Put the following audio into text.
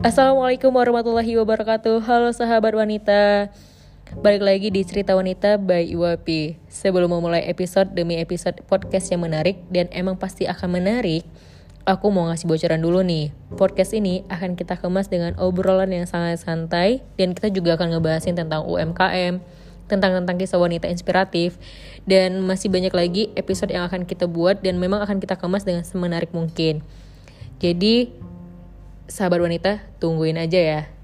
Assalamualaikum warahmatullahi wabarakatuh. Halo sahabat wanita. Balik lagi di Cerita Wanita by Iwapi. Sebelum memulai episode demi episode podcast yang menarik Dan emang pasti akan menarik Aku mau ngasih bocoran dulu nih. Podcast ini akan kita kemas dengan obrolan yang sangat santai Dan kita juga akan ngebahasin tentang UMKM Tentang tentang kisah wanita inspiratif Dan masih banyak lagi episode yang akan kita buat Dan memang akan kita kemas dengan semenarik mungkin. Jadi sahabat wanita, tungguin aja ya.